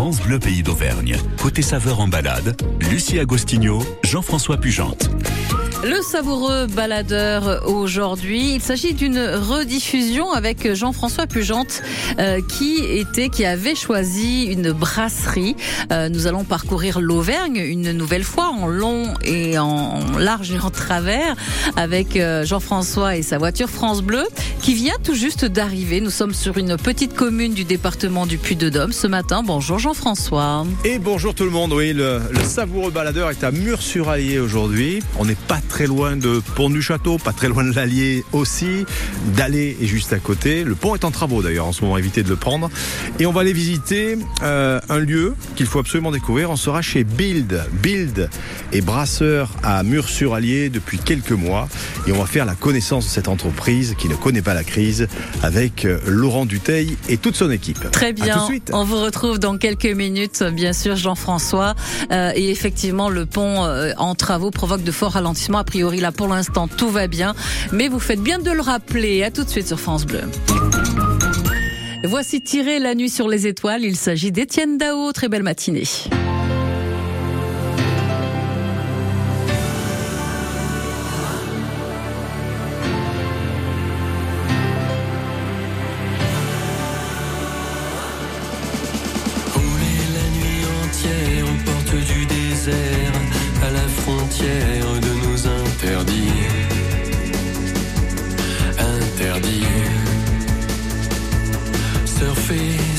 France Bleu Pays d'Auvergne. Côté saveur en balade, Lucie Agostinho, Jean-François Pugente. Le savoureux baladeur aujourd'hui, il s'agit d'une rediffusion avec Jean-François Pugente euh, qui était, qui avait choisi une brasserie. Euh, nous allons parcourir l'Auvergne une nouvelle fois en long et en large et en travers avec euh, Jean-François et sa voiture France Bleu qui vient tout juste d'arriver. Nous sommes sur une petite commune du département du Puy-de-Dôme ce matin. Bonjour Jean-François. Et bonjour tout le monde. Oui, le, le savoureux baladeur est à Mur-sur-Allier aujourd'hui. On n'est pas très loin de Pont du Château, pas très loin de l'Allier aussi. D'Allier est juste à côté. Le pont est en travaux d'ailleurs en ce moment, évitez de le prendre. Et on va aller visiter euh, un lieu qu'il faut absolument découvrir. On sera chez Build. Build est brasseur à Mur-sur-Allier depuis quelques mois. Et on va faire la connaissance de cette entreprise qui ne connaît pas la crise avec euh, Laurent Duteil et toute son équipe. Très À bien. tout de suite. On vous retrouve dans quelques minutes, bien sûr, Jean-François. Euh, et effectivement, le pont euh, en travaux provoque de forts ralentissements. A priori, là, pour l'instant, tout va bien. Mais vous faites bien de le rappeler. À tout de suite sur France Bleu. Voici tiré la nuit sur les étoiles. Il s'agit d'Étienne Dao. Très belle matinée. Surfer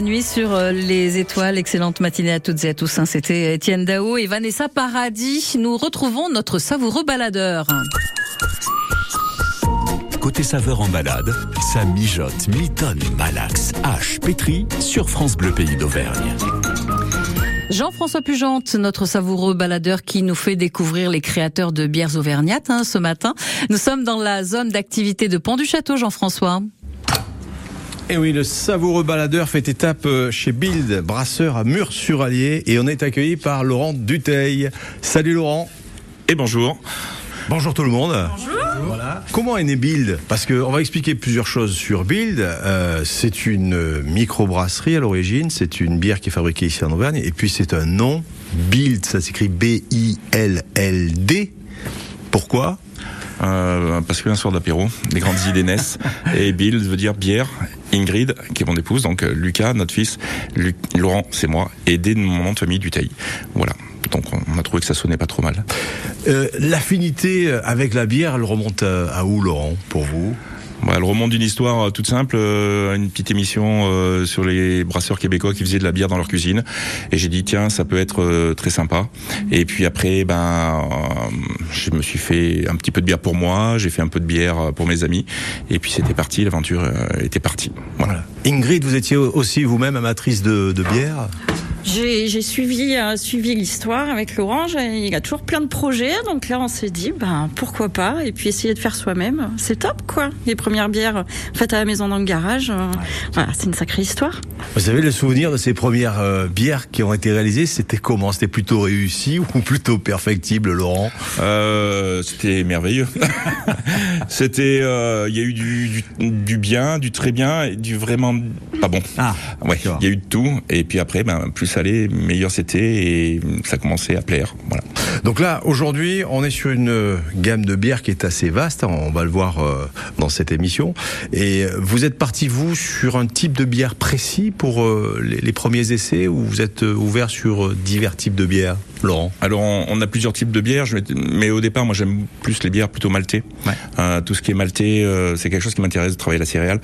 la nuit sur euh, les étoiles. Excellente matinée à toutes et à tous. hein. C'était Étienne Dao et Vanessa Paradis. Nous retrouvons notre savoureux baladeur. Côté saveur en balade, ça mijote, mitonne, malaxe, hache, pétri sur France Bleu Pays d'Auvergne. Jean-François Pugente, notre savoureux baladeur qui nous fait découvrir les créateurs de bières auvergnates hein, ce matin. Nous sommes dans la zone d'activité de Pont du Château, Jean-François. Et oui, le savoureux baladeur fait étape euh, chez Bild, brasseur à Murs-sur-Allier, et on est accueilli par Laurent Duteil. Salut Laurent. Et bonjour. Bonjour tout le monde. Bonjour. Voilà. Comment est né Bild Parce qu'on va expliquer plusieurs choses sur Bild. Euh, c'est une microbrasserie à l'origine, c'est une bière qui est fabriquée ici en Auvergne, et puis c'est un nom, Bild, ça s'écrit B-I-L-L-D. Pourquoi? Euh, parce qu'un soir d'apéro, les grandes idées naissent. Et Bill veut dire bière. Ingrid, qui est mon épouse, donc euh, Lucas, notre fils, Laurent, c'est moi, et dès mon nom de famille du Tailly. Voilà. Donc on on a trouvé que ça sonnait pas trop mal. Euh, L'affinité avec la bière, elle remonte à, à où Laurent, pour vous? Voilà, le roman d'une histoire euh, toute simple, euh, une petite émission euh, sur les brasseurs québécois qui faisaient de la bière dans leur cuisine. Et j'ai dit tiens, ça peut être très sympa. Et puis après, ben, je me suis fait un petit peu de bière pour moi, j'ai fait un peu de bière pour mes amis. Et puis c'était parti, l'aventure était partie. Voilà. Ingrid, vous étiez aussi vous-même amatrice de bière? J'ai j'ai suivi, euh, suivi l'histoire avec Laurent. J'ai- Il a toujours plein de projets. Donc là, on s'est dit, ben, pourquoi pas Et puis essayer de faire soi-même. C'est top, quoi. Les premières bières faites à la maison dans le garage. euh, Voilà, c'est une sacrée histoire. Vous avez le souvenir de ces premières euh, bières qui ont été réalisées C'était comment? C'était plutôt réussi ou plutôt perfectible, Laurent? Euh, c'était merveilleux. c'était, euh, il y a eu du, du, du bien, du très bien, et du vraiment pas bon. Ah, Ouais, il y a eu de tout. Et puis après, ben, plus allait, meilleur c'était, et ça commençait à plaire. Voilà. Donc là, aujourd'hui, on est sur une euh, gamme de bières qui est assez vaste. hein, On va le voir euh, dans cette émission. Et euh, vous êtes parti, vous, sur un type de bière précis pour les, premiers essais ou vous êtes ouvert sur divers types de bières, Laurent Alors, on, on a plusieurs types de bières, je vais- mais au départ, moi, j'aime plus les bières plutôt maltées. Ouais. Euh, tout ce qui est maltais, euh, c'est quelque chose qui m'intéresse de travailler la céréale.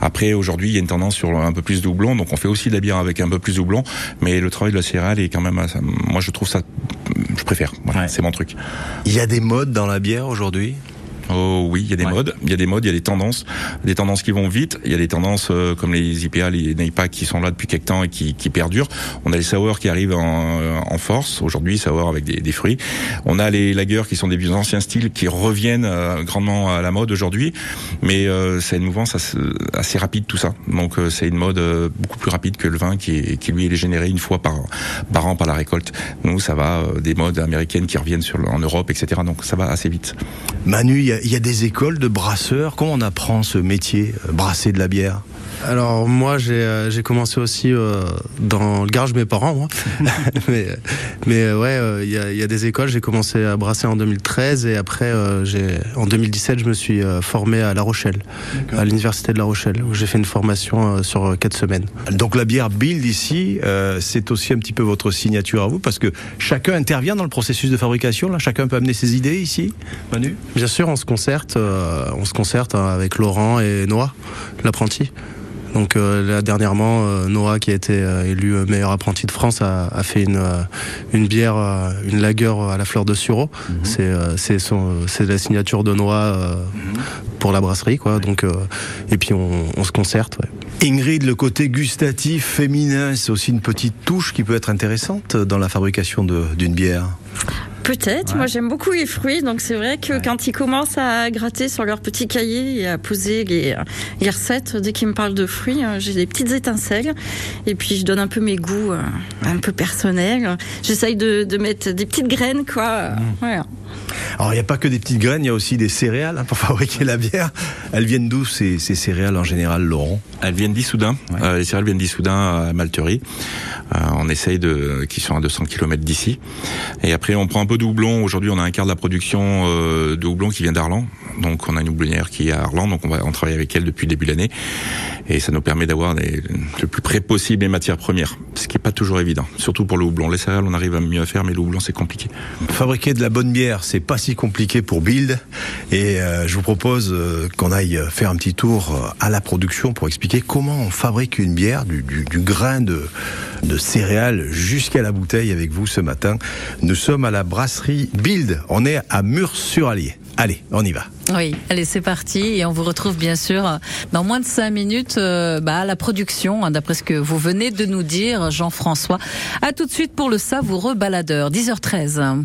Après, aujourd'hui, il y a une tendance sur un peu plus de houblon, donc on fait aussi de la bière avec un peu plus de houblon, mais le travail de la céréale est quand même, assez- moi, je trouve ça, je préfère. Voilà, Ouais. c'est mon truc. Il y a des modes dans la bière aujourd'hui? Oh oui, il y a des Ouais. modes, il y a des modes, il y a des tendances, des tendances qui vont vite, il y a des tendances euh, comme les IPA, les NIPA qui sont là depuis quelque temps et qui, qui perdurent. On a les sours qui arrivent en, euh, en force aujourd'hui, sour avec des, des fruits. On a les lagers qui sont des anciens styles qui reviennent euh, grandement à la mode aujourd'hui, mais euh, c'est une mouvance assez, assez rapide tout ça. Donc euh, c'est une mode euh, beaucoup plus rapide que le vin qui, est, qui lui est généré une fois par, par an par la récolte. Nous ça va euh, des modes américaines qui reviennent sur, le- en Europe, etc. Donc ça va assez vite. Manu, il y, a, il y a des écoles de brasseurs. Comment on apprend ce métier, euh, brasser de la bière? Alors moi j'ai euh, j'ai commencé aussi euh, dans le garage de mes parents moi. mais mais euh, ouais euh, il y, a, il y a des écoles j'ai commencé à brasser en 2013 et après euh, j'ai en 2017 je me suis formé à La Rochelle à l'université de La Rochelle où j'ai fait une formation sur euh, quatre semaines. Donc la bière Build ici, c'est aussi un petit peu votre signature à vous, parce que chacun intervient dans le processus de fabrication. Là, chacun peut amener ses idées ici, Manu? Bien sûr on se concerte on se concerte hein, avec Laurent et Noah l'apprenti. Donc euh, là dernièrement, euh, Noah qui a été euh, élu euh, meilleur apprenti de France a, a fait une une bière, une lager à la fleur de sureau. C'est euh, c'est la signature de Noah euh, pour la brasserie quoi. Donc et puis on, on se concerte. Ouais. Ingrid, le côté gustatif féminin, c'est aussi une petite touche qui peut être intéressante dans la fabrication d'une bière? Peut-être. Moi, j'aime beaucoup les fruits. Donc c'est vrai que quand ils commencent à gratter sur leur petit cahier et à poser les, les recettes, dès qu'ils me parlent de fruits, euh, j'ai des petites étincelles. Et puis je donne un peu mes goûts euh, un peu personnels. J'essaye de, de mettre des petites graines, quoi. Voilà. Alors, il n'y a pas que des petites graines, il y a aussi des céréales hein, pour fabriquer la bière. Elles viennent d'où ces, ces céréales en général, Laurent? Elles viennent d'Issoudun. Ouais. Euh, les céréales viennent d'Issoudun à Malterie. Euh, on essaye de, qui sont à 200 km d'ici. Et après, on prend un peu de houblon. Aujourd'hui, on a un quart de la production euh, de houblon qui vient d'Arlan. Donc, on a une houblonnière qui est à Arlan. Donc, on va, on travaille avec elle depuis le début de l'année. Et ça nous permet d'avoir le plus près possible les matières premières. Ce qui est pas toujours évident. Surtout pour le houblon. Les céréales, on arrive à mieux à faire, mais le houblon, c'est compliqué. Fabriquer de la bonne bière, c'est pas si compliqué pour Build. Et euh, je vous propose euh, qu'on aille faire un petit tour euh, à la production pour expliquer comment on fabrique une bière, du grain de, de céréales jusqu'à la bouteille avec vous ce matin. Nous sommes à la brasserie Build. On est à Murs-sur-Allier. Allez, on y va. Oui, allez, c'est parti. Et on vous retrouve bien sûr dans moins de cinq minutes euh, bah, à la production, hein, d'après ce que vous venez de nous dire, Jean-François. À tout de suite pour le savoureux baladeur, 10h13.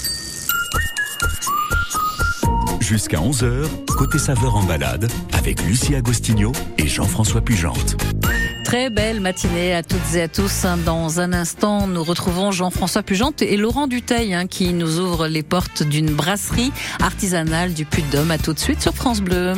Jusqu'à 11h, côté saveur en balade, avec Lucie Agostinho et Jean-François Pugente. Très belle matinée à toutes et à tous. Dans un instant, nous retrouvons Jean-François Pugente et Laurent Duteil hein, qui nous ouvre les portes d'une brasserie artisanale du Puy-de-Dôme. À tout de suite sur France Bleu.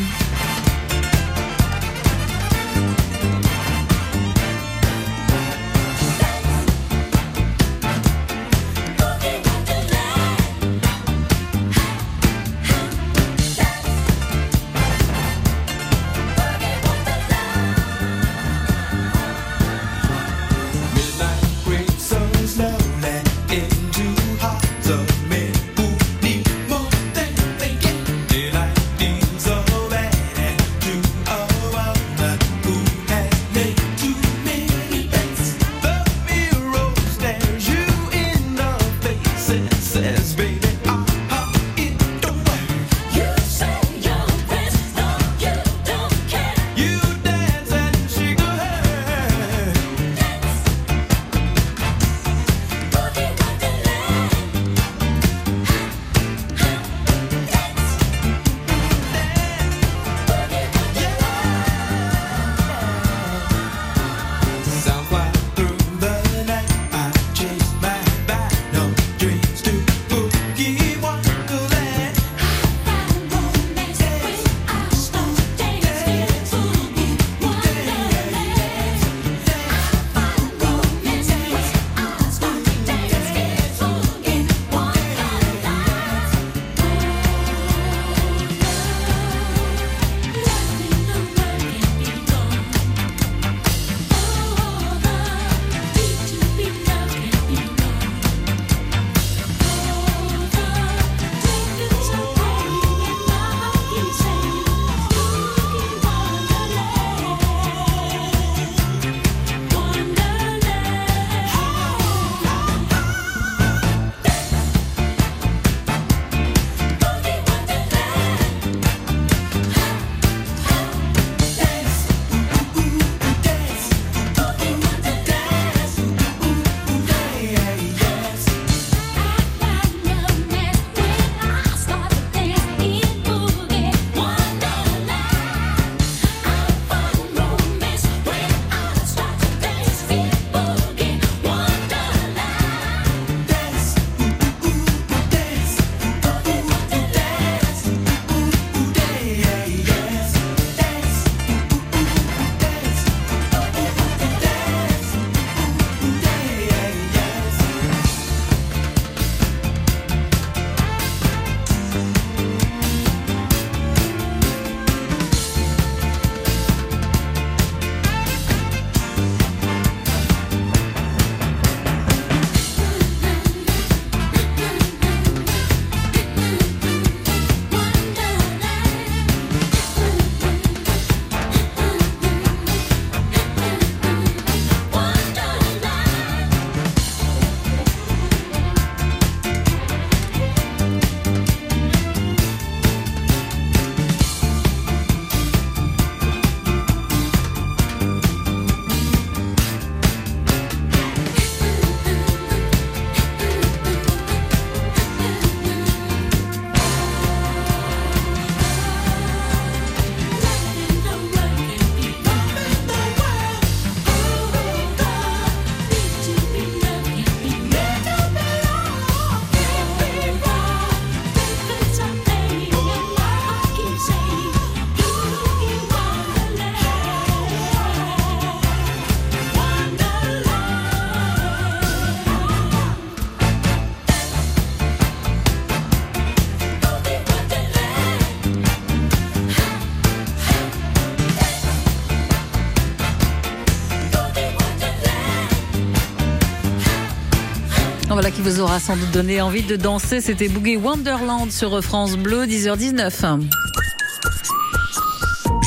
Voilà qui vous aura sans doute donné envie de danser. C'était Boogie Wonderland sur France Bleu, 10h19.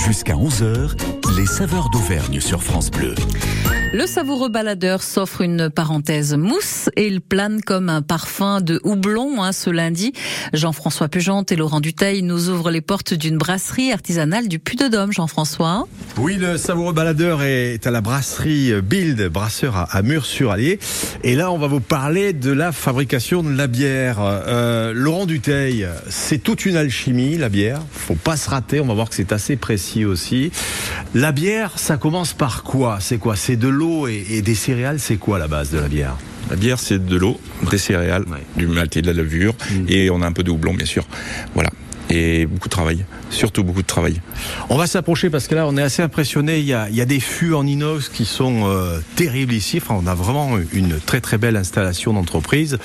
Jusqu'à 11h, les saveurs d'Auvergne sur France Bleu. Le savoureux baladeur s'offre une parenthèse mousse et il plane comme un parfum de houblon hein, ce lundi. Jean-François Pugente et Laurent Duteil nous ouvrent les portes d'une brasserie artisanale du Puy-de-Dôme, Jean-François. Oui, le savoureux baladeur est à la brasserie Bild, brasseur à, Murs-sur-Allier. Et là, on va vous parler de la fabrication de la bière. Euh, Laurent Duteil, c'est toute une alchimie, la bière. Faut pas se rater, on va voir que c'est assez précis aussi. La bière, ça commence par quoi? C'est quoi? C'est de l'eau et, et des céréales, c'est quoi la base de la bière? La bière, c'est de l'eau, des céréales, du malt et de la levure, et on a un peu de houblon, bien sûr. Voilà. Et beaucoup de travail, surtout beaucoup de travail. On va s'approcher parce que là, on est assez impressionné. Il y a, il y a des fûts en inox qui sont euh, terribles ici. Enfin, on a vraiment une très très belle installation d'entreprise.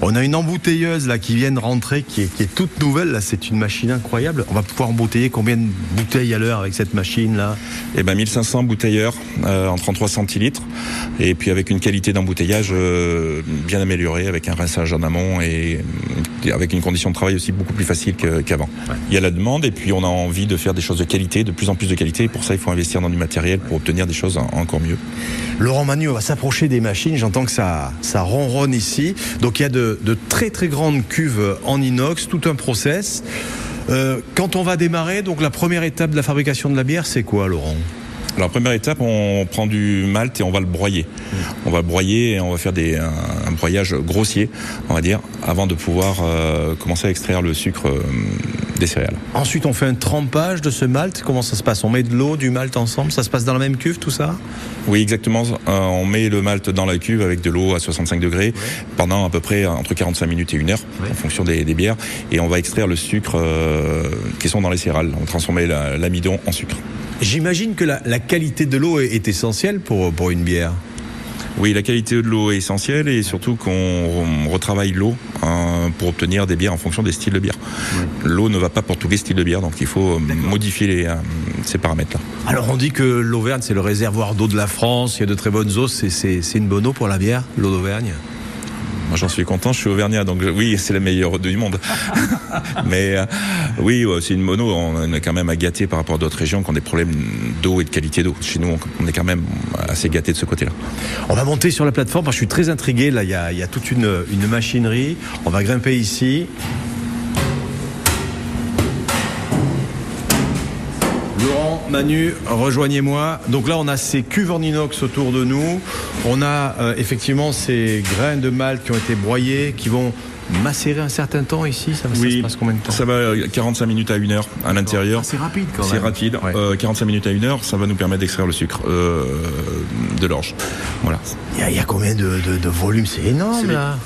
On a une embouteilleuse là qui vient de rentrer, qui est, qui est toute nouvelle. Là, c'est une machine incroyable. On va pouvoir embouteiller combien de bouteilles à l'heure avec cette machine là? Eh ben 1500 bouteilleurs euh, en 33 centilitres, et puis avec une qualité d'embouteillage euh, bien améliorée, avec un rinçage en amont et avec une condition de travail aussi beaucoup plus facile Il y a la demande, et puis on a envie de faire des choses de qualité, de plus en plus de qualité. Et pour ça, il faut investir dans du matériel pour obtenir des choses en- encore mieux. Laurent Manu, on va s'approcher des machines. J'entends que ça, ça ronronne ici. Donc il y a de, de très très grandes cuves en inox, tout un process. Euh, quand on va démarrer, donc la première étape de la fabrication de la bière, c'est quoi, Laurent? Alors première étape, on prend du malt et on va le broyer. On va le broyer et on va faire des, un, un broyage grossier, on va dire, avant de pouvoir euh, commencer à extraire le sucre euh, des céréales. Ensuite, on fait un trempage de ce malt. Comment ça se passe? On met de l'eau, du malt ensemble? Ça se passe dans la même cuve, tout ça? Oui, exactement. Euh, on met le malt dans la cuve avec de l'eau à 65 degrés pendant à peu près entre 45 minutes et une heure, en fonction des, des bières, et on va extraire le sucre euh, qui sont dans les céréales. On la- l'amidon en sucre. J'imagine que la, la qualité de l'eau est, est essentielle pour, pour une bière. Oui, la qualité de l'eau est essentielle et surtout qu'on on retravaille l'eau euh, pour obtenir des bières en fonction des styles de bière. L'eau ne va pas pour tous les styles de bière, donc il faut euh, modifier les, euh, ces paramètres-là. Alors on dit que l'Auvergne, c'est le réservoir d'eau de la France. Il y a de très bonnes eaux. C'est une bonne eau pour la bière, l'eau d'Auvergne? Moi, j'en suis content, je suis auvergnat, donc oui, c'est la meilleure du monde. Mais euh, oui, c'est une mono. On est quand même à gâter par rapport à d'autres régions qui ont des problèmes d'eau et de qualité d'eau. Chez nous, on- on est quand même assez gâté de ce côté-là. On va monter sur la plateforme. parce que Je suis très intrigué. Là, il y a, il y a toute une, une machinerie. On va grimper ici. Manu, rejoignez-moi. Donc là, on a ces cuves en inox autour de nous. On a euh, effectivement ces grains de malt qui ont été broyés, qui vont macérer un certain temps ici. Ça, ça se passe combien de temps Ça va euh, 45 minutes à une heure à l'intérieur. C'est rapide quand C'est même. rapide. Euh, 45 minutes à une heure, ça va nous permettre d'extraire le sucre euh, de l'orge. Voilà. Il y, a- il y a combien de, de, de volume C'est énorme C'est là.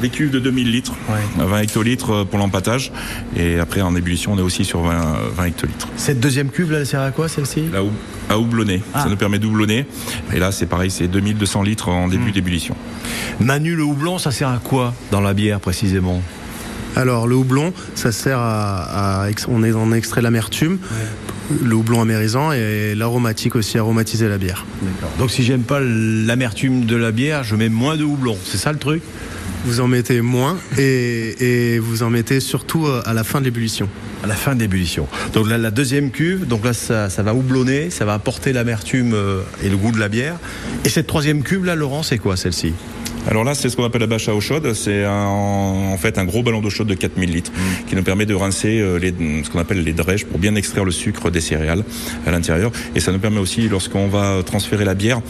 Des cuves de 2000 litres, 20 hectolitres euh, pour l'empattage. Et après, en ébullition, on est aussi sur 20, 20 hectolitres. Cette deuxième cuve là, elle sert à quoi celle-ci? Là, à houblonner. Ah. Ça nous permet d'houblonner. Et là, c'est pareil, c'est 2200 litres en Hmm. début d'ébullition. Manu, le houblon, ça sert à quoi dans la bière précisément? Alors le houblon, ça sert à, on est on extrait l'amertume, le houblon amérisant et l'aromatique aussi aromatiser la bière. Donc si j'aime pas l'amertume de la bière, je mets moins de houblon. C'est ça le truc? Vous en mettez moins et, vous en mettez surtout euh, à la fin de l'ébullition. À la fin de l'ébullition. Donc la deuxième cuve, donc là, ça, ça va houblonner, ça va apporter l'amertume euh, et le goût de la bière. Et cette troisième cuve, là, Laurent, c'est quoi celle-ci? Alors là, c'est ce qu'on appelle la bâche à eau chaude. C'est en fait un gros ballon d'eau chaude de 4000 litres Mm. qui nous permet de rincer euh, les, ce qu'on appelle les drèches pour bien extraire le sucre des céréales à l'intérieur. Et ça nous permet aussi, lorsqu'on va transférer la bière,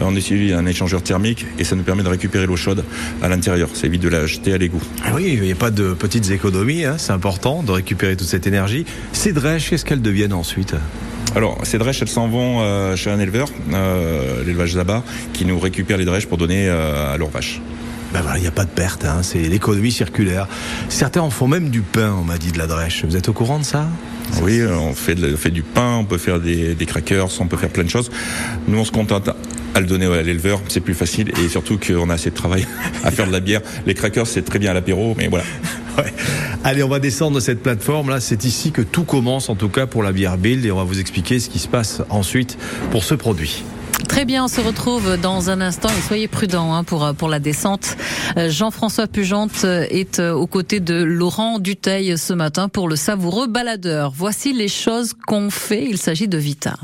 on utilise un échangeur thermique et ça nous permet de récupérer l'eau chaude à l'intérieur. Ça évite de la jeter à l'égout. Ah Oui, il n'y a pas de petites économies, hein, c'est important de récupérer toute cette énergie. Ces drèches, qu'est-ce qu'elles deviennent ensuite? Alors, ces drèches, elles s'en vont euh, chez un éleveur, euh, l'élevage Zaba, qui nous récupère les drèches pour donner euh, à leurs vaches. Ben voilà, il n'y a pas de perte, hein, c'est l'économie circulaire. Certains en font même du pain, on m'a dit, de la drèche. Vous êtes au courant de ça? Oui, on fait, de- on fait du pain, on peut faire des, des crackers, on peut faire plein de choses. Nous, on se contente à le donner à l'éleveur, c'est plus facile et surtout qu'on a assez de travail à faire de la bière. Les crackers, c'est très bien à l'apéro, mais voilà. Allez, on va descendre de cette plateforme. Là, c'est ici que tout commence, en tout cas pour la bière Build, et on va vous expliquer ce qui se passe ensuite pour ce produit. Très bien, on se retrouve dans un instant et soyez prudents hein, pour, pour la descente. Euh, Jean-François Pugente est euh, aux côtés de Laurent Duteil ce matin pour le savoureux baladeur. Voici les choses qu'on fait. Il s'agit de Vita.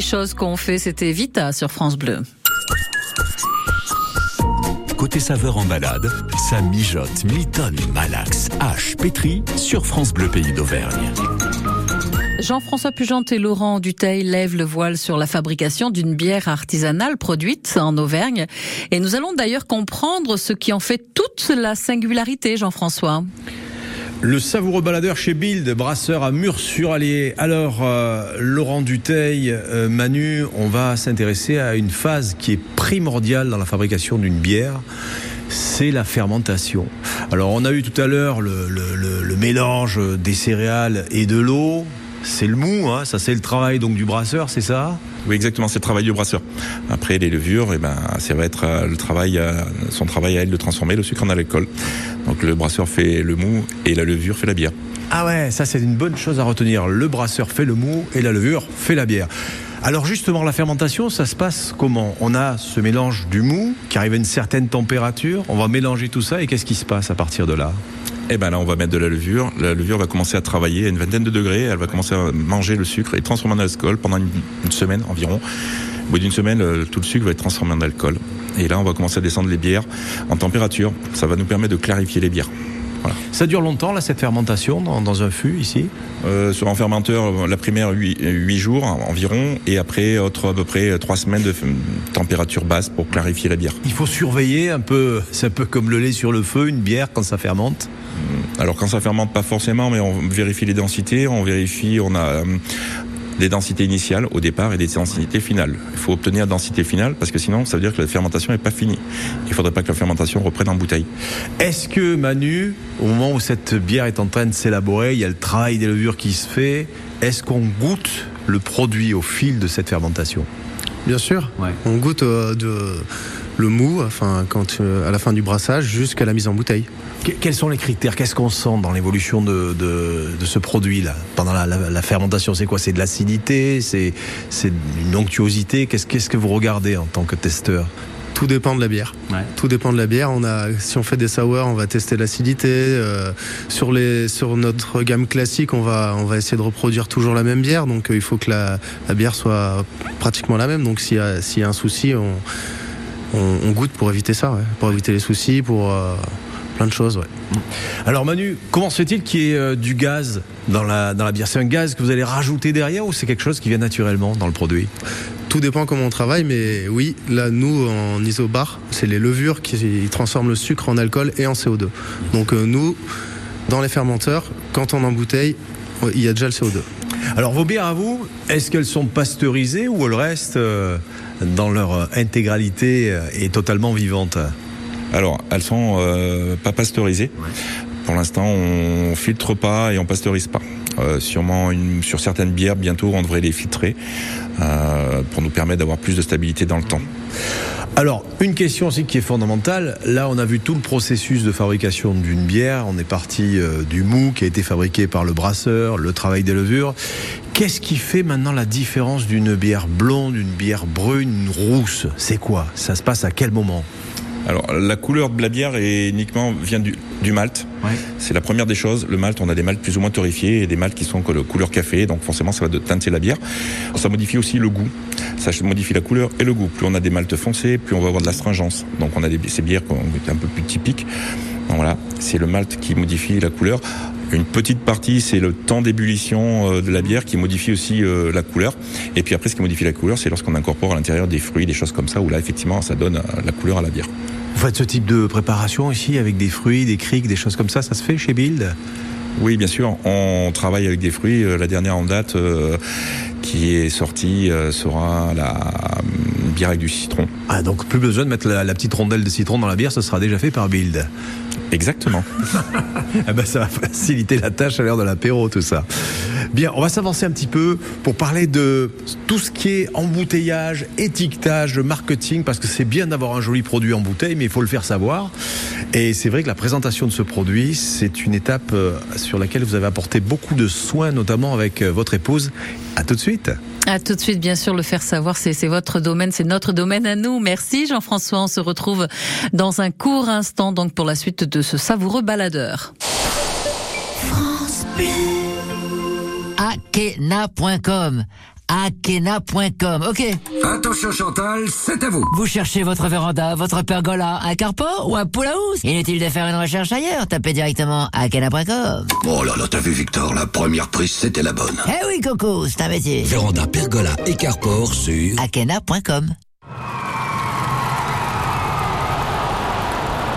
Les choses qu'on fait, c'était Vita sur France Bleu. Côté saveur en balade, ça mijote, mitonne, malaxe, hache, pétri sur France Bleu Pays d'Auvergne. Jean-François Pugente et Laurent Duteil lèvent le voile sur la fabrication d'une bière artisanale produite en Auvergne. Et nous allons d'ailleurs comprendre ce qui en fait toute la singularité, Jean-François. Le savoureux baladeur chez Bild, brasseur à Murs-sur-Allier. Alors, euh, Laurent Duteil, euh, Manu, on va s'intéresser à une phase qui est primordiale dans la fabrication d'une bière. C'est la fermentation. Alors, on a eu tout à l'heure le mélange des céréales et de l'eau. C'est le mou, hein, ça c'est le travail donc du brasseur, c'est ça? Oui, exactement, c'est le travail du brasseur. Après, les levures, eh ben, ça va être euh, le travail, euh, son travail à elle de transformer le sucre en alcool. Donc le brasseur fait le mou et la levure fait la bière. Ah ouais, ça c'est une bonne chose à retenir. Le brasseur fait le mou et la levure fait la bière. Alors justement, la fermentation, ça se passe comment? On a ce mélange du mou qui arrive à une certaine température, on va mélanger tout ça et qu'est-ce qui se passe à partir de là? Eh ben là, on va mettre de la levure. La levure va commencer à travailler à une vingtaine de degrés. Elle va commencer à manger le sucre et transformer en alcool pendant une, une semaine environ. Au bout d'une semaine, tout le sucre va être transformé en alcool. Et là, on va commencer à descendre les bières en température. Ça va nous permettre de clarifier les bières. Ça dure longtemps, là, cette fermentation dans, dans un fût ici? Euh, sur un fermenteur, la primaire 8, jours environ, et après autre à peu près 3 semaines de température basse pour clarifier la bière. Il faut surveiller un peu, c'est un peu comme le lait sur le feu, une bière quand ça fermente. Alors quand ça fermente, pas forcément, mais on vérifie les densités, on vérifie, on a des densités initiales au départ et des densités finales. Il faut obtenir la densité finale parce que sinon ça veut dire que la fermentation n'est pas finie. Il faudrait pas que la fermentation reprenne en bouteille. Est-ce que Manu, au moment où cette bière est en train de s'élaborer, il y a le travail des levures qui se fait, est-ce qu'on goûte le produit au fil de cette fermentation? Bien sûr. On goûte euh, de, le mou, enfin, quand, euh, à la fin du brassage, jusqu'à la mise en bouteille. Que- Quels sont les critères? Qu'est-ce qu'on sent dans l'évolution de, de- de ce produit-là? Pendant la, la- la fermentation, c'est quoi? C'est de l'acidité? C'est une onctuosité? Qu'est-ce que vous regardez en tant que testeur? Tout dépend de la bière. Tout dépend de la bière. On a, si on fait des sours, on va tester l'acidité. euh, sur les, sur notre gamme classique, on va, on va essayer de reproduire toujours la même bière. Donc, euh, il faut que la, la bière soit pratiquement la même. Donc, s'il y y a un souci, on, on, on goûte pour éviter ça, ouais. pour éviter les soucis, pour euh, plein de choses. Ouais. Alors Manu, comment se fait-il qu'il y ait euh, du gaz dans la, dans la bière? C'est un gaz que vous allez rajouter derrière ou c'est quelque chose qui vient naturellement dans le produit? Tout dépend comment on travaille, mais oui, là, nous, en isobar, c'est les levures qui transforment le sucre en alcool et en CO2. Donc, euh, nous, dans les fermenteurs, quand on embouteille, il y a déjà le CO2. Alors vos bières à vous, est-ce qu'elles sont pasteurisées ou elles restent euh, dans leur intégralité euh, et totalement vivantes Alors, elles sont euh, pas pasteurisées. Pour l'instant, on filtre pas et on pasteurise pas. Euh, sûrement une, sur certaines bières, bientôt, on devrait les filtrer pour nous permettre d'avoir plus de stabilité dans le temps. Alors, une question aussi qui est fondamentale. Là, on a vu tout le processus de fabrication d'une bière. On est parti euh, du mou qui a été fabriqué par le brasseur, le travail des levures. Qu'est-ce qui fait maintenant la différence d'une bière blonde, d'une bière brune, une rousse? C'est quoi? Ça se passe à quel moment? Alors, la couleur de la bière est uniquement vient du, du malt. C'est la première des choses. Le malt, on a des maltes plus ou moins torréfiés et des maltes qui sont de couleur café, donc forcément ça va teinter la bière. Ça modifie aussi le goût. Ça modifie la couleur et le goût. Plus on a des maltes foncés, plus on va avoir de l'astringence. Donc on a des, ces bières un peu plus typiques. Donc voilà, c'est le malt qui modifie la couleur. Une petite partie, c'est le temps d'ébullition euh, de la bière qui modifie aussi euh, la couleur. Et puis après, ce qui modifie la couleur, c'est lorsqu'on incorpore à l'intérieur des fruits, des choses comme ça, où là, effectivement, ça donne euh, la couleur à la bière. Vous faites ce type de préparation ici avec des fruits, des criques, des choses comme ça Ça se fait chez Build? Oui, bien sûr. On travaille avec des fruits. Euh, La dernière en date euh, qui est sortie euh, sera la bière avec du citron. Ah, donc plus besoin de mettre la, la petite rondelle de citron dans la bière, ce sera déjà fait par Build. Exactement. ah ben, ça va faciliter la tâche à l'heure de l'apéro, tout ça. Bien, on va s'avancer un petit peu pour parler de tout ce qui est embouteillage, étiquetage, marketing, parce que c'est bien d'avoir un joli produit en bouteille, mais il faut le faire savoir. Et c'est vrai que la présentation de ce produit, c'est une étape euh, sur laquelle vous avez apporté beaucoup de soins, notamment avec euh, votre épouse. À tout de suite. À tout de suite, bien sûr, le faire savoir, c'est c'est votre domaine, c'est notre domaine à nous. Merci Jean-François, on se retrouve dans un court instant donc pour la suite de ce savoureux baladeur. Akena.com. Akena.com, ok. Attention Chantal, c'est à vous. Vous cherchez votre véranda, votre pergola, un carport ou un pool house Inutile de faire une recherche ailleurs, tapez directement Akena.com. Oh là là, t'as vu Victor, la première prise c'était la bonne. Eh oui Coco, c'est un métier. Véranda, pergola et carport sur Akena.com.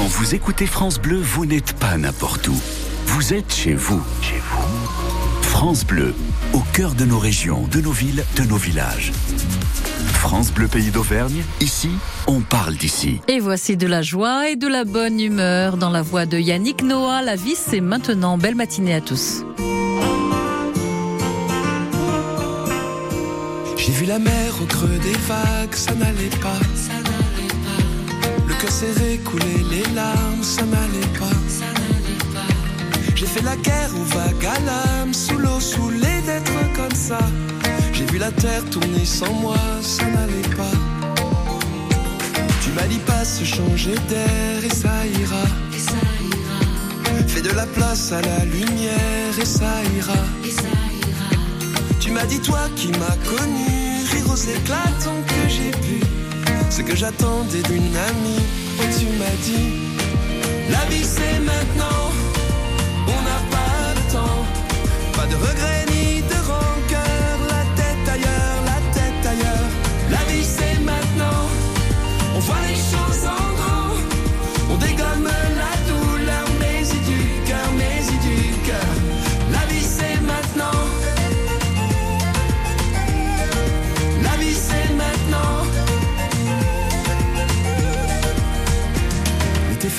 Quand vous écoutez France Bleu, vous n'êtes pas n'importe où. Vous êtes chez vous. Chez vous. France Bleu, au cœur de nos régions, de nos villes, de nos villages. France Bleu Pays d'Auvergne, ici, on parle d'ici. Et voici de la joie et de la bonne humeur dans la voix de Yannick Noah. La vie, c'est maintenant. Belle matinée à tous. J'ai vu la mer au creux des vagues, ça n'allait pas. Cœur serré, couler les larmes, ça n'allait pas. J'ai fait la guerre aux vagues à l'âme, sous l'eau, saoulé d'être comme ça. J'ai vu la terre tourner sans moi, ça n'allait pas. Tu m'as dit pas se changer d'air et ça ira. Fais de la place à la lumière et ça ira. Tu m'as dit toi qui m'as connu, rire aux éclatants que j'ai pu. Ce que j'attendais d'une amie, oh tu m'as dit, la vie c'est maintenant, on n'a pas de temps, pas de regrets ni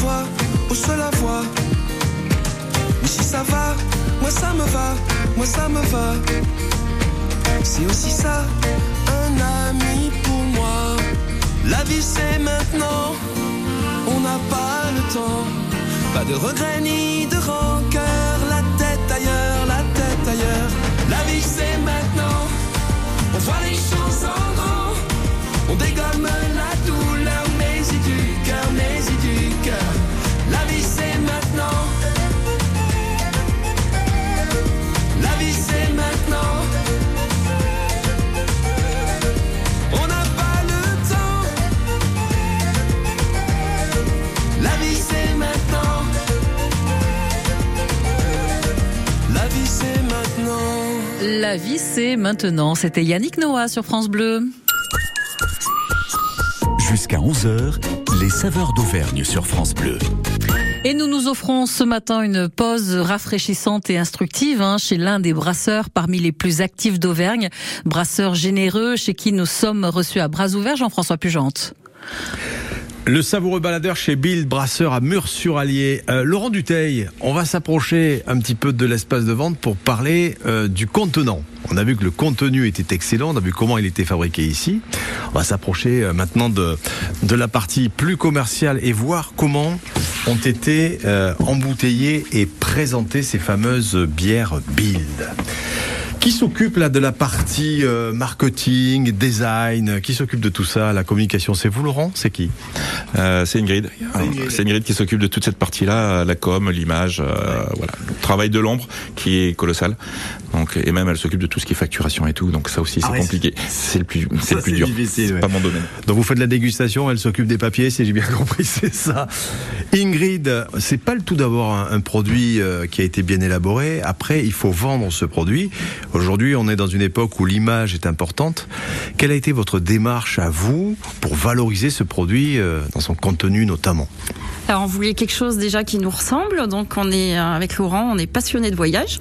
voix, au seul la voix. Mais si ça va, moi ça me va, moi ça me va. C'est aussi ça, un ami pour moi. La vie c'est maintenant, on n'a pas le temps. Pas de regrets ni de La vie, c'est maintenant. C'était Yannick Noah sur France Bleu. Jusqu'à 11h, les saveurs d'Auvergne sur France Bleu. Et nous nous offrons ce matin une pause rafraîchissante et instructive hein, chez l'un des brasseurs parmi les plus actifs d'Auvergne. Brasseur généreux chez qui nous sommes reçus à bras ouverts, Jean-François Pugente. Le savoureux baladeur chez Bill Brasseur à Murs-sur-Allier. Euh, Laurent Duteil, on va s'approcher un petit peu de l'espace de vente pour parler euh, du contenant. On a vu que le contenu était excellent, on a vu comment il était fabriqué ici. On va s'approcher euh, maintenant de, de la partie plus commerciale et voir comment ont été embouteillées et présentées ces fameuses bières Bill. Qui s'occupe là de la partie euh, marketing, design? Qui s'occupe de tout ça, la communication? C'est vous, Laurent? C'est qui? Euh, c'est Ingrid. C'est Ingrid qui s'occupe de toute cette partie-là, la com, l'image, euh, voilà, le travail de l'ombre qui est colossal. Donc et même elle s'occupe de tout ce qui est facturation et tout. Donc ça aussi c'est Ah ouais, compliqué. C'est le plus, c'est le plus dur. difficile, C'est ouais. pas mon domaine. Donc vous faites de la dégustation, elle s'occupe des papiers, si j'ai bien compris, c'est ça. Ingrid, c'est pas le tout d'avoir un, un produit euh, qui a été bien élaboré. Après, il faut vendre ce produit. Aujourd'hui, on est dans une époque où l'image est importante. Quelle a été votre démarche à vous pour valoriser ce produit euh, dans son contenu notamment? Alors on voulait quelque chose déjà qui nous ressemble, donc on est euh, avec Laurent, on est passionné de voyage.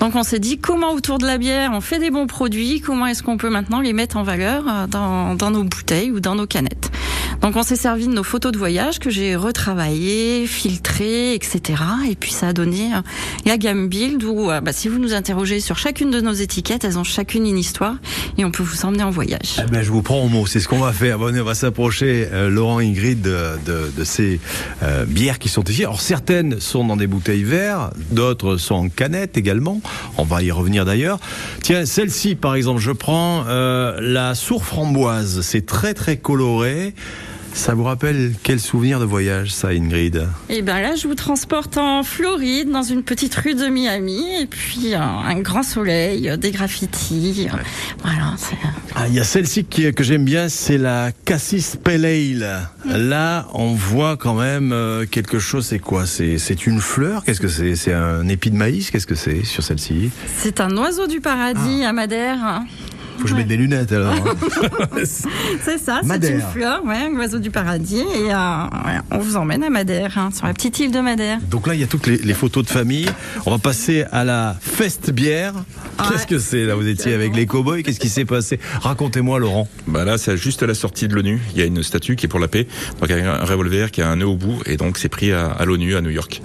Donc on s'est dit comment autour de la bière on fait des bons produits, comment est-ce qu'on peut maintenant les mettre en valeur euh, dans, nos bouteilles ou dans nos canettes. Donc on s'est servi de nos photos de voyage que j'ai retravaillées, filtrées, etc. Et puis ça a donné euh, la gamme Build où euh, bah, si vous nous interrogez sur chacune de nos étiquettes, elles ont chacune une histoire et on peut vous emmener en voyage. Eh ben, je vous prends au mot, c'est ce qu'on va faire. Bon, on va s'approcher, Laurent Ingrid, de, ces bières qui sont ici. Alors certaines sont dans des bouteilles vertes, d'autres sont en canettes également. On va revenir d'ailleurs. Tiens, celle-ci par exemple, je prends euh, la sourd framboise. C'est très très coloré. Ça vous rappelle quel souvenir de voyage, ça, Ingrid? Et ben là, je vous transporte en Floride, dans une petite rue de Miami, et puis euh, un grand soleil, euh, des graffitis. euh, Voilà, Ah, Il y a celle-ci qui- que j'aime bien, c'est la Cassis Pale Ale. Là, on voit quand même quelque chose. C'est quoi? C'est c'est une fleur? Qu'est-ce que c'est? C'est un épi de maïs? Qu'est-ce que c'est sur celle-ci? C'est un oiseau du paradis à Madère. Faut que je mette des lunettes alors. C'est ça, c'est Madère. une fleur, ouais, un oiseau du paradis. Et euh, ouais, on vous emmène à Madère, hein, sur la petite île de Madère. Donc là, il y a toutes les, les photos de famille. On va passer à la fest bière. Qu'est-ce que c'est là Vous étiez avec les cowboys? Qu'est-ce qui s'est passé? Racontez-moi, Laurent. Bah là, c'est juste à la sortie de l'ONU. Il y a une statue qui est pour la paix. Donc avec un revolver qui a un nœud au bout. Et donc c'est pris à, à l'ONU à New York.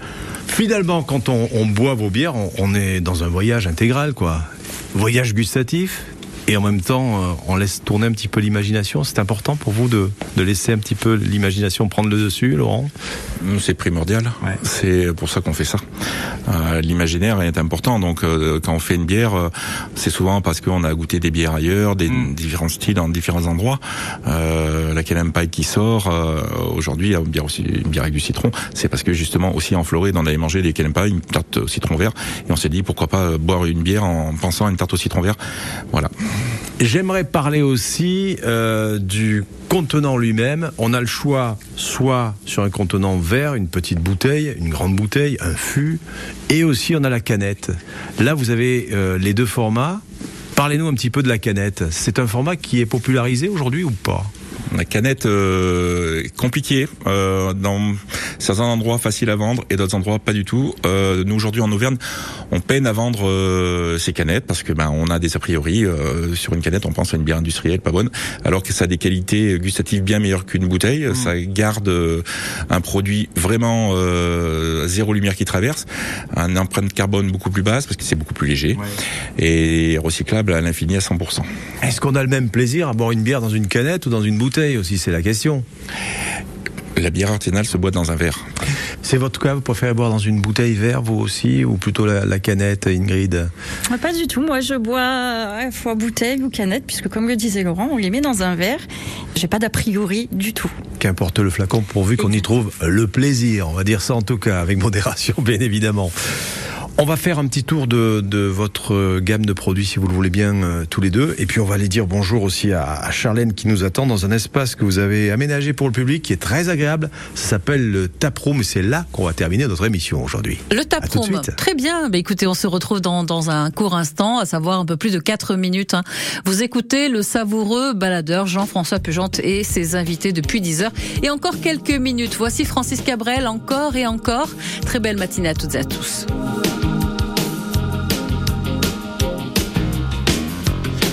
Finalement, quand on, on boit vos bières, on, on est dans un voyage intégral, quoi. Voyage gustatif? Et en même temps, euh, on laisse tourner un petit peu l'imagination. C'est important pour vous de, de laisser un petit peu l'imagination prendre le dessus, Laurent? Nous, C'est primordial. C'est pour ça qu'on fait ça. Euh, L'imaginaire est important. Donc, euh, quand on fait une bière, euh, c'est souvent parce qu'on a goûté des bières ailleurs, des différents styles dans différents endroits. Euh, la Canam Pie qui sort euh, aujourd'hui, une bière aussi, une bière avec du citron. C'est parce que justement aussi en Floride, on avait mangé des Canam Pie, une tarte au citron vert, et on s'est dit pourquoi pas boire une bière en pensant à une tarte au citron vert. Voilà. J'aimerais parler aussi euh, du contenant lui-même. On a le choix soit sur un contenant vert, une petite bouteille, une grande bouteille, un fût, et aussi on a la canette. Là, vous avez euh, les deux formats. Parlez-nous un petit peu de la canette. C'est un format qui est popularisé aujourd'hui ou pas? La canette euh, est compliquée euh, dans certains endroits facile à vendre et d'autres endroits pas du tout. Euh, nous aujourd'hui en Auvergne, on peine à vendre euh, ces canettes parce que ben on a des a priori euh, sur une canette, on pense à une bière industrielle pas bonne, alors que ça a des qualités gustatives bien meilleures qu'une bouteille. Ça garde euh, un produit vraiment euh, zéro lumière qui traverse, un empreinte carbone beaucoup plus basse parce que c'est beaucoup plus léger et recyclable à l'infini à 100%. Est-ce qu'on a le même plaisir à boire une bière dans une canette ou dans une bouteille? Aussi C'est la question. La bière artisanale se boit dans un verre. C'est votre cas, vous préférez boire dans une bouteille vert, vous aussi, ou plutôt la, la canette, Ingrid Ah, Pas du tout. Moi, je bois à la fois bouteille ou canette, puisque comme le disait Laurent, on les met dans un verre. J'ai pas d'a priori du tout. Qu'importe le flacon, pourvu qu'on y trouve le plaisir. On va dire ça en tout cas, avec modération, bien évidemment. On va faire un petit tour de, de votre euh, gamme de produits, si vous le voulez bien, euh, tous les deux. Et puis on va aller dire bonjour aussi à, à Charlène qui nous attend dans un espace que vous avez aménagé pour le public, qui est très agréable. Ça s'appelle le Taproom et c'est là qu'on va terminer notre émission aujourd'hui. Le taproom. Très bien. Bah, écoutez, on se retrouve dans, dans un court instant, à savoir un peu plus de 4 minutes. hein. Vous écoutez le savoureux baladeur Jean-François Pugente et ses invités depuis 10 heures. Et encore quelques minutes. Voici Francis Cabrel, encore et encore. Très belle matinée à toutes et à tous.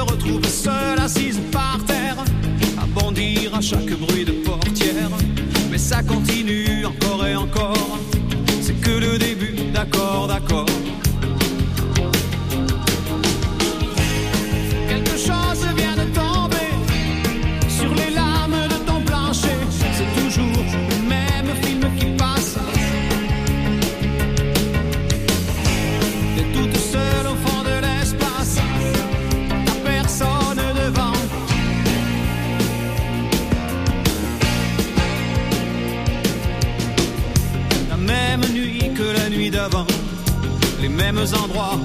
Retrouves seule assise par terre, à bondir à chaque bruit de portière. Mais ça continue encore et encore, c'est que le début, d'accord, d'accord. Mêmes endroits,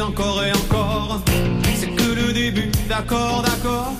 encore et encore. C'est que le début, d'accord, d'accord.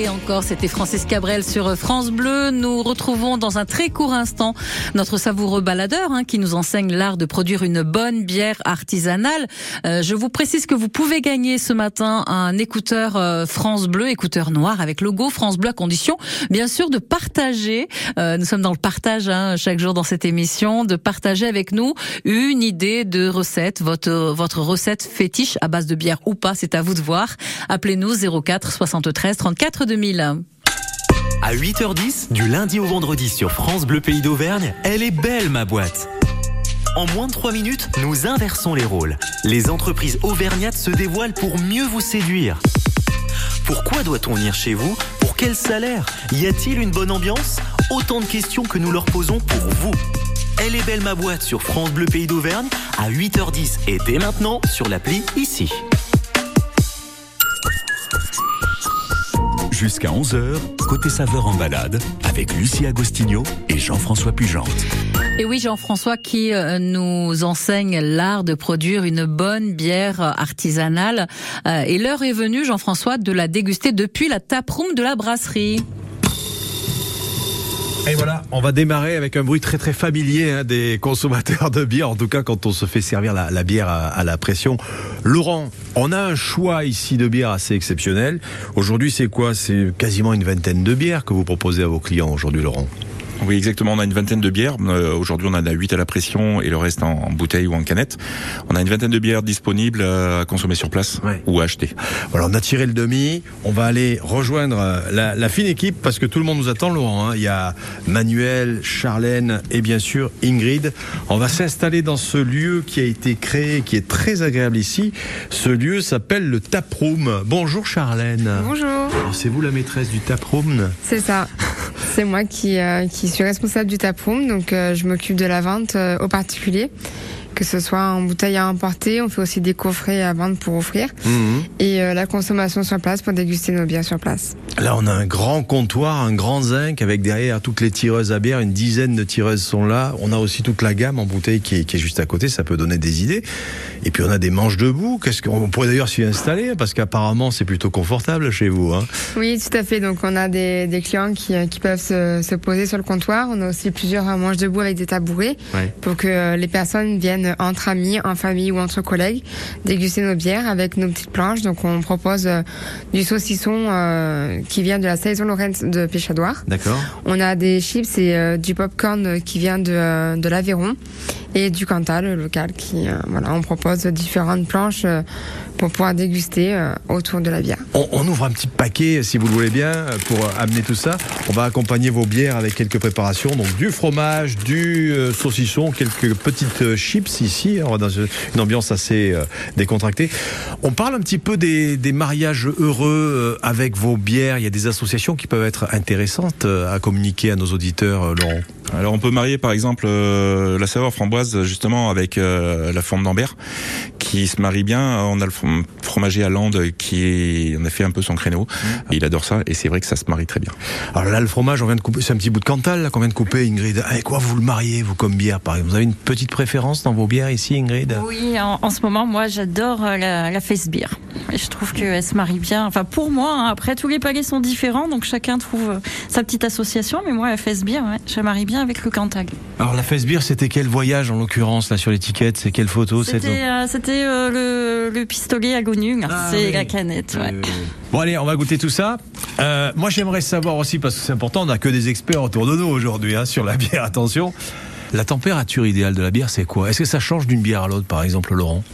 Et encore, c'était Francis Cabrel sur France Bleu. Nous retrouvons dans un très court instant notre savoureux baladeur hein, qui nous enseigne l'art de produire une bonne bière artisanale. Euh, je vous précise que vous pouvez gagner ce matin un écouteur euh, France Bleu, écouteur noir avec logo France Bleu à condition, bien sûr, de partager. euh, nous sommes dans le partage hein, chaque jour dans cette émission, de partager avec nous une idée de recette, votre votre recette fétiche à base de bière ou pas, c'est à vous de voir. Appelez-nous 04 73 34 2000. À 8h10, du lundi au vendredi sur France Bleu Pays d'Auvergne, elle est belle ma boîte. En moins de 3 minutes, nous inversons les rôles. Les entreprises auvergnates se dévoilent pour mieux vous séduire. Pourquoi doit-on venir chez vous? Pour quel salaire? Y a-t-il une bonne ambiance? Autant de questions que nous leur posons pour vous. Elle est belle ma boîte sur France Bleu Pays d'Auvergne à 8h10 et dès maintenant sur l'appli ici. Jusqu'à 11h, côté saveur en balade, avec Lucie Agostinho et Jean-François Pugente. Et oui, Jean-François qui euh, nous enseigne l'art de produire une bonne bière artisanale. Euh, Et l'heure est venue, Jean-François, de la déguster depuis la taproom de la brasserie. Et voilà, on va démarrer avec un bruit très très familier hein, des consommateurs de bière, en tout cas quand on se fait servir la, bière à, à la pression. Laurent, on a un choix ici de bière assez exceptionnel. Aujourd'hui, c'est quoi? C'est quasiment une vingtaine de bières que vous proposez à vos clients aujourd'hui, Laurent. Oui, exactement. On a une vingtaine de bières. Euh, Aujourd'hui, on en a 8 à la pression et le reste en, en bouteille ou en canette. On a une vingtaine de bières disponibles euh, à consommer sur place ou à acheter. Voilà, on a tiré le demi. On va aller rejoindre euh, la, la fine équipe parce que tout le monde nous attend, Laurent. hein. Il y a Manuel, Charlène et bien sûr Ingrid. On va s'installer dans ce lieu qui a été créé, qui est très agréable ici. Ce lieu s'appelle le Taproom. Bonjour Charlène. Bonjour. Alors, C'est vous la maîtresse du Taproom C'est ça. C'est moi qui, euh, qui suis responsable du taproom, donc euh, je m'occupe de la vente euh, aux particuliers. Que ce soit en bouteille à emporter. On fait aussi des coffrets à vendre pour offrir. Mhm. Et euh, la consommation sur place pour déguster nos bières sur place. Là, on a un grand comptoir, un grand zinc avec derrière toutes les tireuses à bière. Une dizaine de tireuses sont là. On a aussi toute la gamme en bouteille qui est, qui est juste à côté. Ça peut donner des idées. Et puis, on a des manches debout. Qu'est-ce qu'on pourrait d'ailleurs s'y installer parce qu'apparemment, c'est plutôt confortable chez vous. Hein. Oui, tout à fait. Donc, on a des, des clients qui, euh, qui peuvent se, se poser sur le comptoir. On a aussi plusieurs manches debout avec des tabourets Ouais. pour que euh, les personnes viennent entre amis, en famille ou entre collègues déguster nos bières avec nos petites planches. Donc, on propose euh, du saucisson euh, qui vient de la saison Lorraine de Péchadoire. D'accord. On a des chips et euh, du popcorn qui vient de, de l'Aveyron et du Cantal local qui euh, voilà on propose différentes planches euh, pour pouvoir déguster euh, autour de la bière. On, ouvre un petit paquet, si vous le voulez bien, pour amener tout ça. On va accompagner vos bières avec quelques préparations. Donc du fromage, du saucisson, quelques petites chips ici. Va dans une ambiance assez décontractée. On parle un petit peu des, des mariages heureux avec vos bières. Il y a des associations qui peuvent être intéressantes à communiquer à nos auditeurs, Laurent. Alors on peut marier par exemple euh, la saveur framboise justement avec euh, la forme d'Ambert qui se marie bien. On a le from- fromager à Lande qui on a fait un peu son créneau. Il adore ça et c'est vrai que ça se marie très bien. Alors là, le fromage, on vient de couper, c'est un petit bout de Cantal qu'on vient de couper, Ingrid. Avec quoi vous le mariez, vous, comme bière, par exemple? Vous avez une petite préférence dans vos bières ici, Ingrid? Oui, en, en ce moment, moi, j'adore euh, la, la face beer. Et je trouve qu'elle se marie bien. Enfin, pour moi, hein, après, tous les palais sont différents, donc chacun trouve sa petite association. Mais moi, la face beer, ouais, je marie bien avec le Cantal. Alors la fesse beer, c'était quel voyage en l'occurrence là sur l'étiquette C'est quelle photo C'était euh, euh, le, le pistolet à Gonu, c'est oui. la canette. Ouais. Bon allez, on va goûter tout ça. Euh, moi j'aimerais savoir aussi, parce que c'est important, on n'a que des experts autour de nous aujourd'hui hein, sur la bière, attention. La température idéale de la bière, c'est quoi? Est-ce que ça change d'une bière à l'autre, par exemple, Laurent?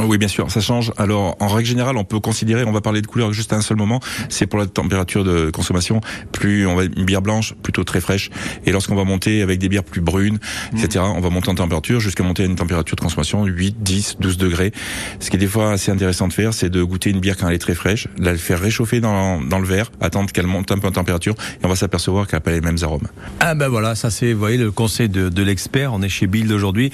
Oui, bien sûr, ça change. Alors, en règle générale, on peut considérer, on va parler de couleur juste à un seul moment, c'est pour la température de consommation. Plus on va une bière blanche, plutôt très fraîche, et lorsqu'on va monter avec des bières plus brunes, etc., on va monter en température jusqu'à monter à une température de consommation 8, 10, 12 degrés. Ce qui est des fois assez intéressant de faire, c'est de goûter une bière quand elle est très fraîche, la faire réchauffer dans, dans le verre, attendre qu'elle monte un peu en température, et on va s'apercevoir qu'elle n'a pas les mêmes arômes. Ah ben voilà, ça c'est, vous voyez, le conseil de, de l'expert. On est chez Build aujourd'hui.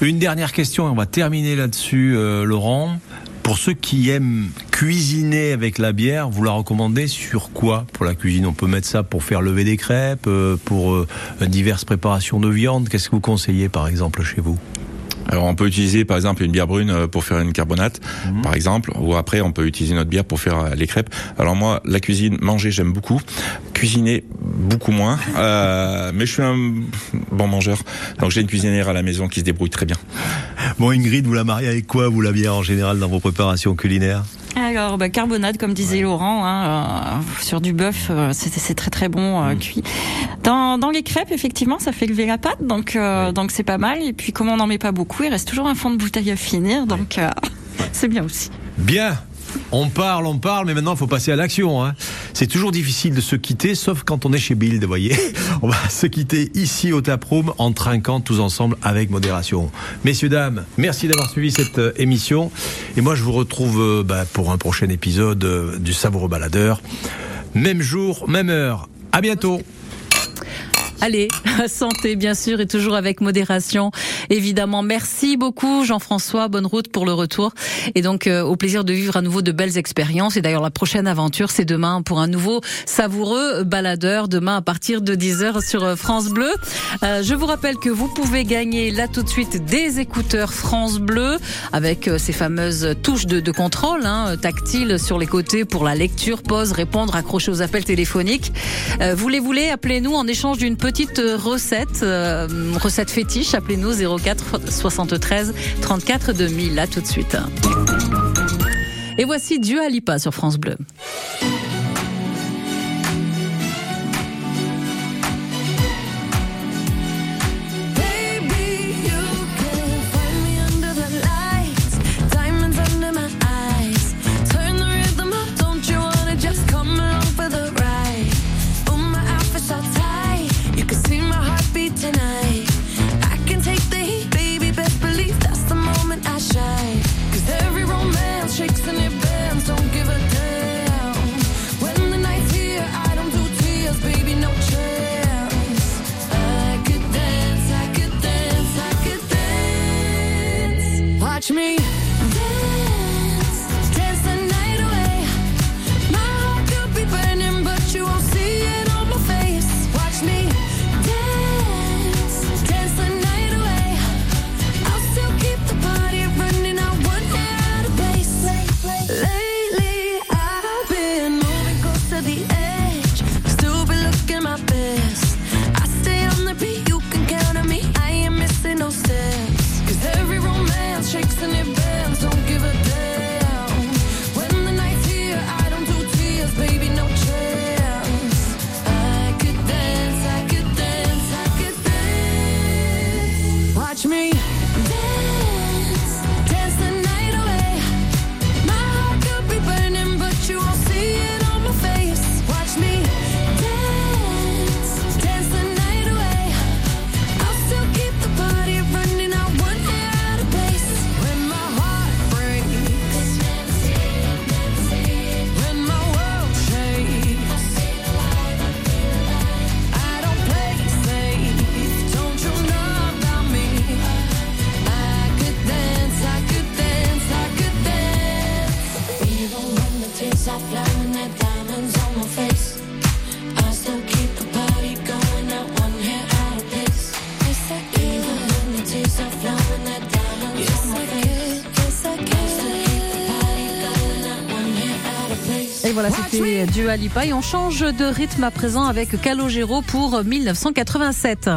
Une dernière question, et on va terminer là-dessus, euh, Laurent. Pour ceux qui aiment cuisiner avec la bière, vous la recommandez sur quoi pour la cuisine? On peut mettre ça pour faire lever des crêpes, euh, pour euh, diverses préparations de viande. Qu'est-ce que vous conseillez par exemple chez vous? Alors on peut utiliser par exemple une bière brune euh, pour faire une carbonate, par exemple, ou après on peut utiliser notre bière pour faire euh, les crêpes. Alors moi, la cuisine, manger j'aime beaucoup, cuisiner beaucoup moins, euh, mais je suis un bon mangeur, donc j'ai une cuisinière à la maison qui se débrouille très bien. Bon Ingrid, vous la mariez avec quoi vous la bière en général dans vos préparations culinaires? Alors, bah, carbonade, comme disait Laurent, hein, euh, sur du bœuf, euh, c'est très très bon euh, cuit. Dans, dans les crêpes, effectivement, ça fait lever la pâte, donc euh, donc c'est pas mal. Et puis, comme on n'en met pas beaucoup, il reste toujours un fond de bouteille à finir, donc euh, c'est bien aussi. Bien. On parle, on parle, mais maintenant il faut passer à l'action. Hein. C'est toujours difficile de se quitter, sauf quand on est chez Build, vous voyez. On va se quitter ici au Taproom en trinquant tous ensemble avec modération. Messieurs, dames, merci d'avoir suivi cette euh, émission. Et moi, je vous retrouve euh, bah, pour un prochain épisode euh, du Savoureux Baladeur. Même jour, même heure. À bientôt. Allez, santé bien sûr et toujours avec modération. Évidemment, merci beaucoup Jean-François, bonne route pour le retour et donc euh, au plaisir de vivre à nouveau de belles expériences et d'ailleurs la prochaine aventure c'est demain pour un nouveau savoureux baladeur demain à partir de 10h sur euh, France Bleu. Euh, je vous rappelle que vous pouvez gagner là tout de suite des écouteurs France Bleu avec euh, ces fameuses touches de, de contrôle hein, tactiles sur les côtés pour la lecture, pause, répondre, accrocher aux appels téléphoniques. Euh, vous les voulez, appelez-nous en échange d'une petite recette, euh, recette fétiche. Appelez-nous 04 73 34 2000. Là tout de suite. Et voici Dieu Alipa sur France Bleu. me. Dua Lipa. Et on change de rythme à présent avec Calogero pour 1987.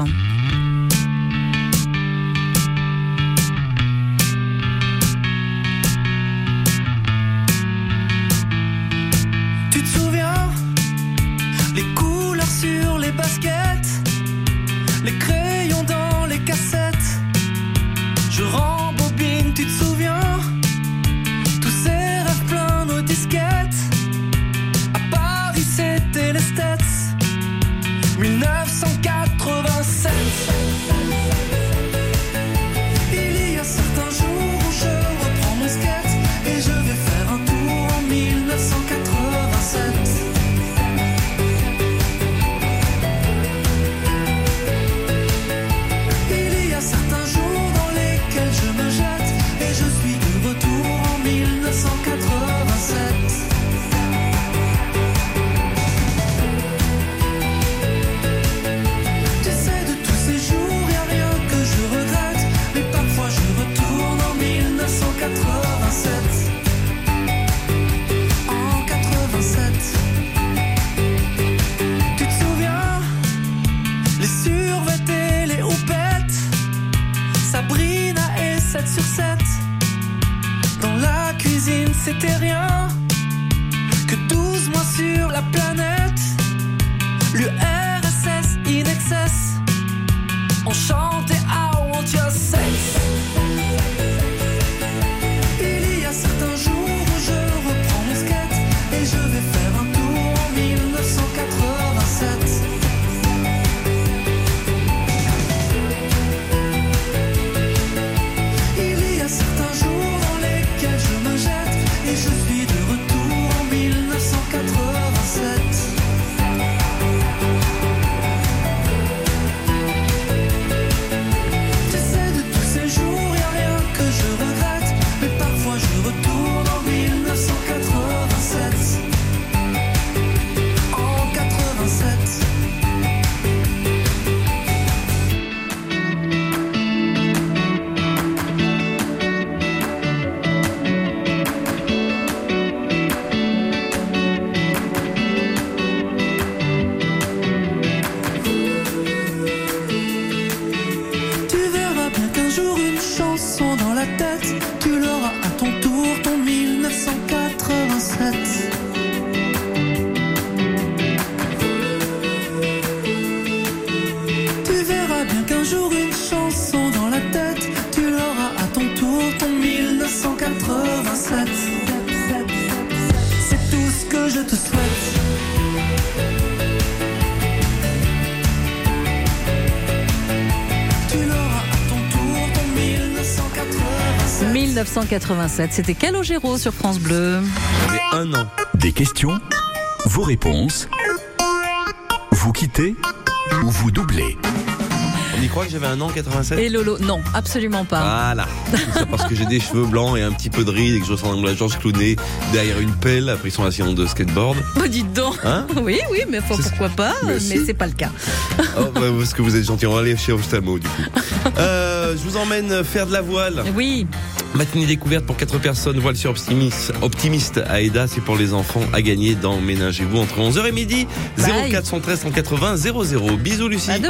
1987, c'était Calogero sur France Bleu. un an. Des questions, vos réponses. Vous quittez ou vous doublez On y croit que j'avais un an 87 Et Lolo, non, absolument pas. Voilà. Tout ça parce que j'ai des cheveux blancs et un petit peu de rides et que je ressemble à Georges Clooney derrière une pelle après son accident de skateboard. Oh, dites donc. Hein? Oui, oui, mais faut- pourquoi pas, Mais c'est pas le cas. Oh, bah, parce que vous êtes gentil. On va aller chez Oftamo du coup. Euh, je vous emmène faire de la voile. Oui. Matinée découverte pour 4 personnes, voile sur optimiste, optimiste à Eda, c'est pour les enfants à gagner dans Ménagez-vous entre 11h et midi. Bye. 0413 180 00. Bisous Lucie.